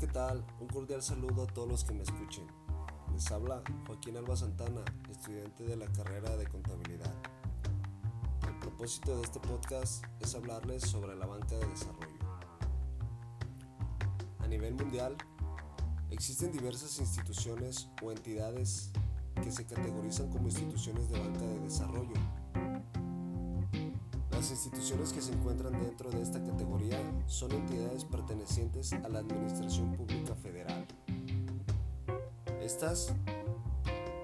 ¿qué tal? Un cordial saludo a todos los que me escuchen. Les habla Joaquín Alba Santana, estudiante de la carrera de contabilidad. El propósito de este podcast es hablarles sobre la banca de desarrollo. A nivel mundial, existen diversas instituciones o entidades que se categorizan como instituciones de banca de desarrollo las instituciones que se encuentran dentro de esta categoría son entidades pertenecientes a la Administración Pública Federal. Estas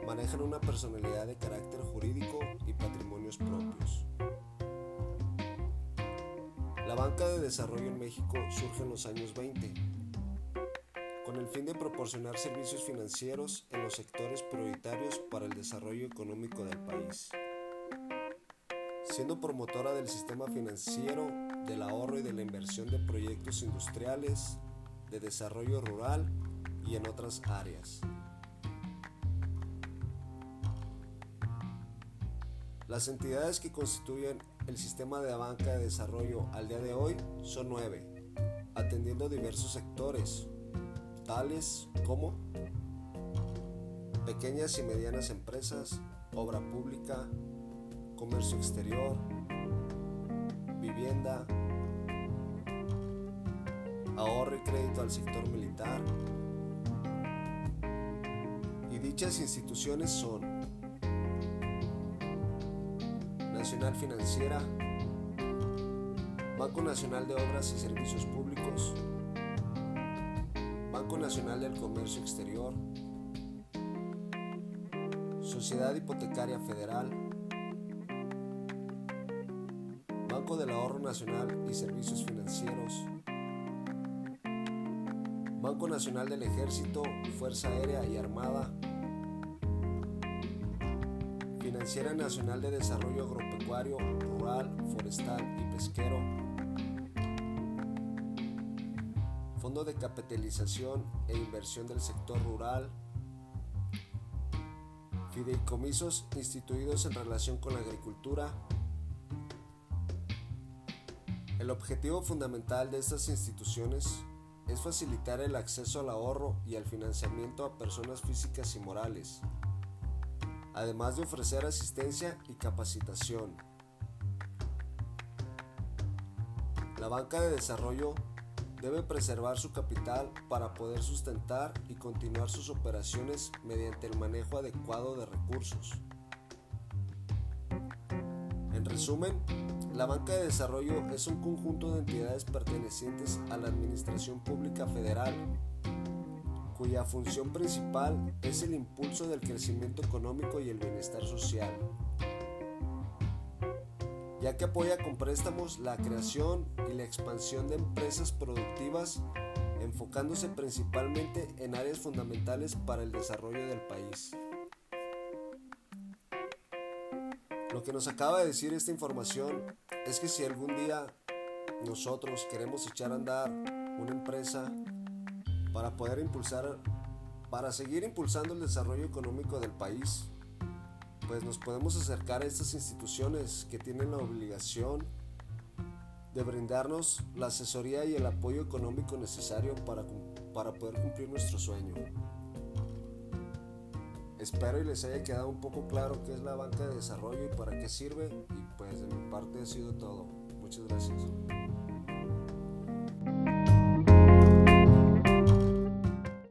manejan una personalidad de carácter jurídico y patrimonios propios. La banca de desarrollo en México surge en los años 20 con el fin de proporcionar servicios financieros en los sectores prioritarios para el desarrollo económico del país siendo promotora del sistema financiero, del ahorro y de la inversión de proyectos industriales, de desarrollo rural y en otras áreas. Las entidades que constituyen el sistema de banca de desarrollo al día de hoy son nueve, atendiendo diversos sectores, tales como pequeñas y medianas empresas, obra pública, comercio exterior, vivienda, ahorro y crédito al sector militar. Y dichas instituciones son Nacional Financiera, Banco Nacional de Obras y Servicios Públicos, Banco Nacional del Comercio Exterior, Sociedad Hipotecaria Federal, Banco del Ahorro Nacional y Servicios Financieros, Banco Nacional del Ejército, Fuerza Aérea y Armada, Financiera Nacional de Desarrollo Agropecuario, Rural, Forestal y Pesquero, Fondo de Capitalización e Inversión del Sector Rural, fideicomisos instituidos en relación con la agricultura, el objetivo fundamental de estas instituciones es facilitar el acceso al ahorro y al financiamiento a personas físicas y morales, además de ofrecer asistencia y capacitación. La banca de desarrollo debe preservar su capital para poder sustentar y continuar sus operaciones mediante el manejo adecuado de recursos. En resumen, la banca de desarrollo es un conjunto de entidades pertenecientes a la Administración Pública Federal, cuya función principal es el impulso del crecimiento económico y el bienestar social, ya que apoya con préstamos la creación y la expansión de empresas productivas enfocándose principalmente en áreas fundamentales para el desarrollo del país. Lo que nos acaba de decir esta información es que si algún día nosotros queremos echar a andar una empresa para poder impulsar, para seguir impulsando el desarrollo económico del país, pues nos podemos acercar a estas instituciones que tienen la obligación de brindarnos la asesoría y el apoyo económico necesario para, para poder cumplir nuestro sueño. Espero y les haya quedado un poco claro qué es la banca de desarrollo y para qué sirve. Y pues de mi parte ha sido todo. Muchas gracias.